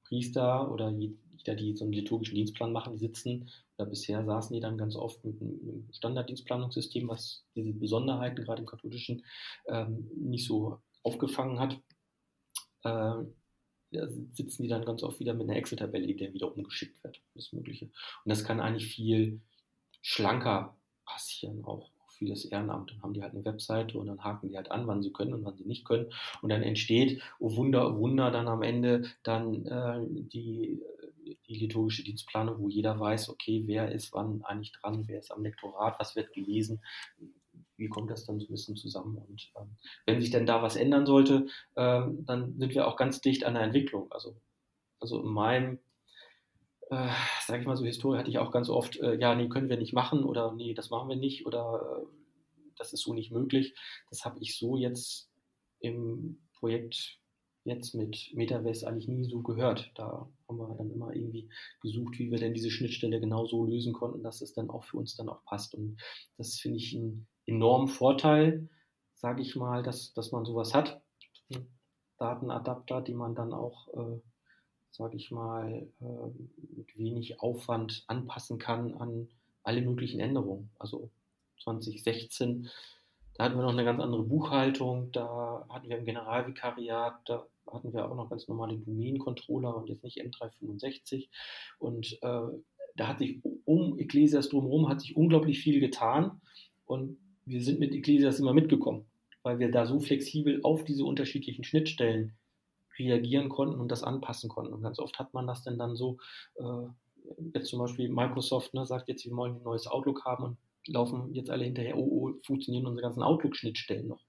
Priester oder jeder, die so einen liturgischen Dienstplan machen, die sitzen oder bisher saßen die dann ganz oft mit einem Standarddienstplanungssystem, was diese Besonderheiten gerade im katholischen ähm, nicht so aufgefangen hat. Äh, da sitzen die dann ganz oft wieder mit einer Excel-Tabelle, die dann wieder umgeschickt wird. Das Mögliche. Und das kann eigentlich viel schlanker passieren, auch das Ehrenamt. Dann haben die halt eine Webseite und dann haken die halt an, wann sie können und wann sie nicht können. Und dann entsteht, oh Wunder, oh Wunder, dann am Ende dann äh, die die liturgische Dienstplanung, wo jeder weiß, okay, wer ist wann eigentlich dran, wer ist am Lektorat, was wird gelesen, wie kommt das dann so ein bisschen zusammen. Und ähm, wenn sich denn da was ändern sollte, ähm, dann sind wir auch ganz dicht an der Entwicklung. Also, also in meinem, äh, sage ich mal so, Historie hatte ich auch ganz oft, äh, ja, nee, können wir nicht machen oder nee, das machen wir nicht oder äh, das ist so nicht möglich. Das habe ich so jetzt im Projekt jetzt mit Metaverse eigentlich nie so gehört. Da haben wir dann immer irgendwie gesucht, wie wir denn diese Schnittstelle genau so lösen konnten, dass es dann auch für uns dann auch passt. Und das finde ich einen enormen Vorteil, sage ich mal, dass, dass man sowas hat. Datenadapter, die man dann auch, äh, sage ich mal, äh, mit wenig Aufwand anpassen kann an alle möglichen Änderungen. Also 2016 da hatten wir noch eine ganz andere Buchhaltung, da hatten wir im Generalvikariat, da hatten wir auch noch ganz normale Domain-Controller und jetzt nicht M365. Und äh, da hat sich um Ecclesias drumherum hat sich unglaublich viel getan und wir sind mit Ecclesias immer mitgekommen, weil wir da so flexibel auf diese unterschiedlichen Schnittstellen reagieren konnten und das anpassen konnten. Und ganz oft hat man das denn dann so, äh, jetzt zum Beispiel Microsoft ne, sagt jetzt, wir wollen ein neues Outlook haben und laufen jetzt alle hinterher, oh, oh funktionieren unsere ganzen Outlook-Schnittstellen noch.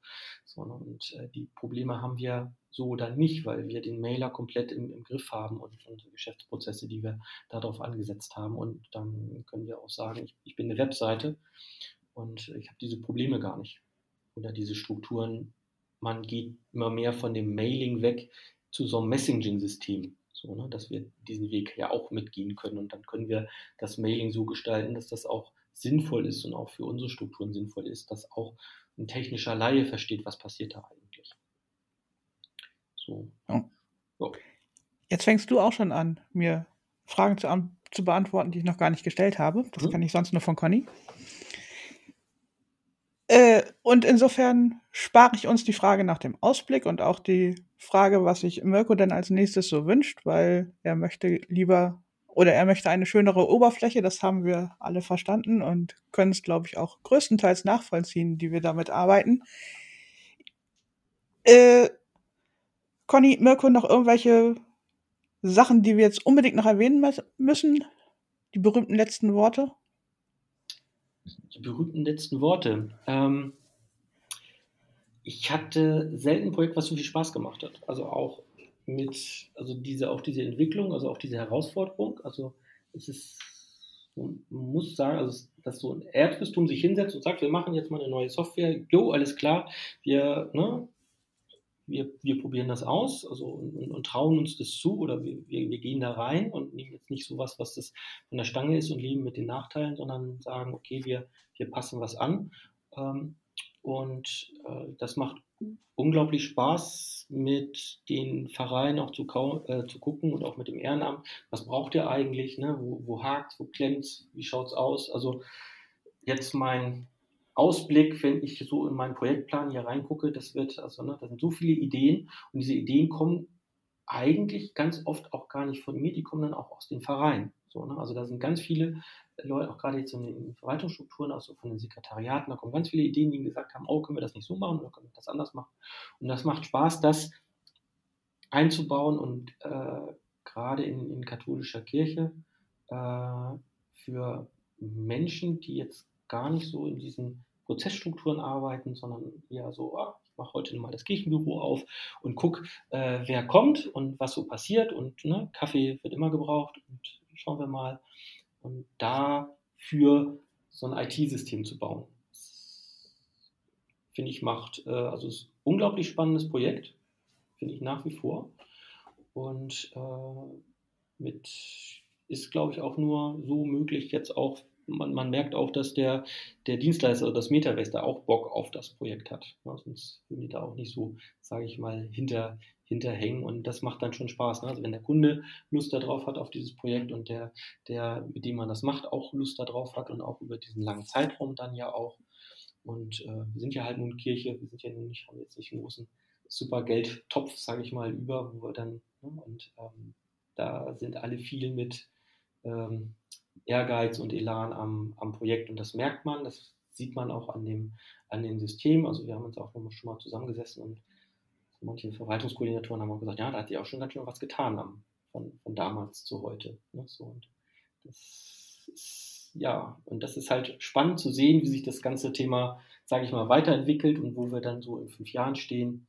So, ne? Und äh, die Probleme haben wir so oder nicht, weil wir den Mailer komplett im, im Griff haben und unsere Geschäftsprozesse, die wir darauf angesetzt haben. Und dann können wir auch sagen, ich, ich bin eine Webseite und ich habe diese Probleme gar nicht. Oder diese Strukturen, man geht immer mehr von dem Mailing weg zu so einem Messaging-System. So, ne, dass wir diesen Weg ja auch mitgehen können. Und dann können wir das Mailing so gestalten, dass das auch sinnvoll ist und auch für unsere Strukturen sinnvoll ist, dass auch ein technischer Laie versteht, was passiert da eigentlich. So. Ja. so. Jetzt fängst du auch schon an, mir Fragen zu, zu, beantworten, die ich noch gar nicht gestellt habe. Das mhm. kann ich sonst nur von Conny. Äh, und insofern spare ich uns die Frage nach dem Ausblick und auch die Frage, was sich Mirko denn als nächstes so wünscht, weil er möchte lieber oder er möchte eine schönere Oberfläche, das haben wir alle verstanden und können es, glaube ich, auch größtenteils nachvollziehen, die wir damit arbeiten. Äh, Conny, Mirko, noch irgendwelche Sachen, die wir jetzt unbedingt noch erwähnen müssen? Die berühmten letzten Worte? Die berühmten letzten Worte. Ähm, ich hatte selten ein Projekt, was so viel Spaß gemacht hat. Also auch mit, also diese, auch diese Entwicklung, also auch diese Herausforderung. Also es ist, man muss sagen, also dass so ein Erdbistum sich hinsetzt und sagt, wir machen jetzt mal eine neue Software, jo, alles klar, wir, ne, wir, wir probieren das aus also, und, und, und trauen uns das zu oder wir, wir, wir, gehen da rein und nehmen jetzt nicht sowas, was das von der Stange ist und leben mit den Nachteilen, sondern sagen, okay, wir, wir passen was an. Ähm, und äh, das macht unglaublich Spaß, mit den Vereinen auch zu, äh, zu gucken und auch mit dem Ehrenamt. Was braucht ihr eigentlich? Ne? Wo, wo hakt wo klemmt wie schaut es aus? Also jetzt mein Ausblick, wenn ich so in meinen Projektplan hier reingucke, das wird, also, ne, da sind so viele Ideen und diese Ideen kommen eigentlich ganz oft auch gar nicht von mir, die kommen dann auch aus den Vereinen. So, ne? Also da sind ganz viele Leute, auch gerade jetzt in den Verwaltungsstrukturen, also von den Sekretariaten, da kommen ganz viele Ideen, die gesagt haben, oh, können wir das nicht so machen oder können wir das anders machen. Und das macht Spaß, das einzubauen und äh, gerade in, in katholischer Kirche äh, für Menschen, die jetzt gar nicht so in diesen Prozessstrukturen arbeiten, sondern eher so, ah, ich mache heute mal das Kirchenbüro auf und gucke, äh, wer kommt und was so passiert. Und ne, Kaffee wird immer gebraucht und schauen wir mal. Und dafür so ein IT-System zu bauen, finde ich, macht, äh, also ist ein unglaublich spannendes Projekt, finde ich nach wie vor. Und äh, mit ist, glaube ich, auch nur so möglich jetzt auch man, man, merkt auch, dass der, der Dienstleister oder das Metaverse da auch Bock auf das Projekt hat. Ja, sonst würden die da auch nicht so, sage ich mal, hinter, hinterhängen und das macht dann schon Spaß. Ne? Also wenn der Kunde Lust darauf hat auf dieses Projekt und der, der, mit dem man das macht, auch Lust darauf hat und auch über diesen langen Zeitraum dann ja auch. Und äh, wir sind ja halt nun Kirche, wir sind ja nun nicht, haben jetzt nicht einen großen super Geldtopf, sage ich mal, über, wo wir dann, ne? und ähm, da sind alle viel mit ähm, Ehrgeiz und Elan am, am Projekt. Und das merkt man, das sieht man auch an dem, an dem System. Also wir haben uns auch schon mal zusammengesessen und manche Verwaltungskoordinatoren haben auch gesagt, ja, da hat die auch schon ganz schön was getan am, von, von damals zu heute. Ne? So, und das ist, ja, und das ist halt spannend zu sehen, wie sich das ganze Thema, sage ich mal, weiterentwickelt und wo wir dann so in fünf Jahren stehen.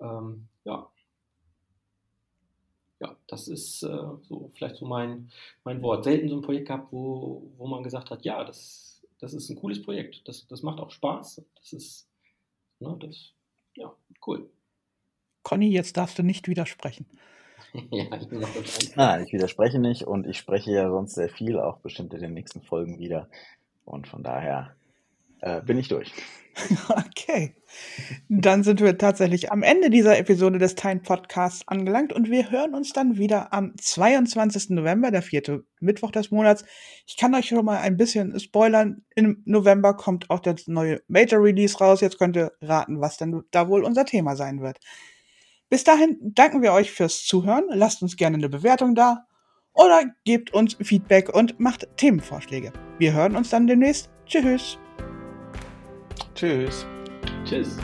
Ähm, ja, ja, das ist äh, so vielleicht so mein, mein Wort. Selten so ein Projekt gehabt, wo, wo man gesagt hat, ja, das, das ist ein cooles Projekt. Das, das macht auch Spaß. Das ist, ne, das, ja, cool. Conny, jetzt darfst du nicht widersprechen. ja, ich, ah, ich widerspreche nicht und ich spreche ja sonst sehr viel, auch bestimmt in den nächsten Folgen wieder. Und von daher äh, bin ich durch. Okay. Dann sind wir tatsächlich am Ende dieser Episode des Time Podcasts angelangt und wir hören uns dann wieder am 22. November, der vierte Mittwoch des Monats. Ich kann euch schon mal ein bisschen spoilern. Im November kommt auch das neue Major Release raus. Jetzt könnt ihr raten, was denn da wohl unser Thema sein wird. Bis dahin danken wir euch fürs Zuhören. Lasst uns gerne eine Bewertung da oder gebt uns Feedback und macht Themenvorschläge. Wir hören uns dann demnächst. Tschüss. Tschüss. Tschüss.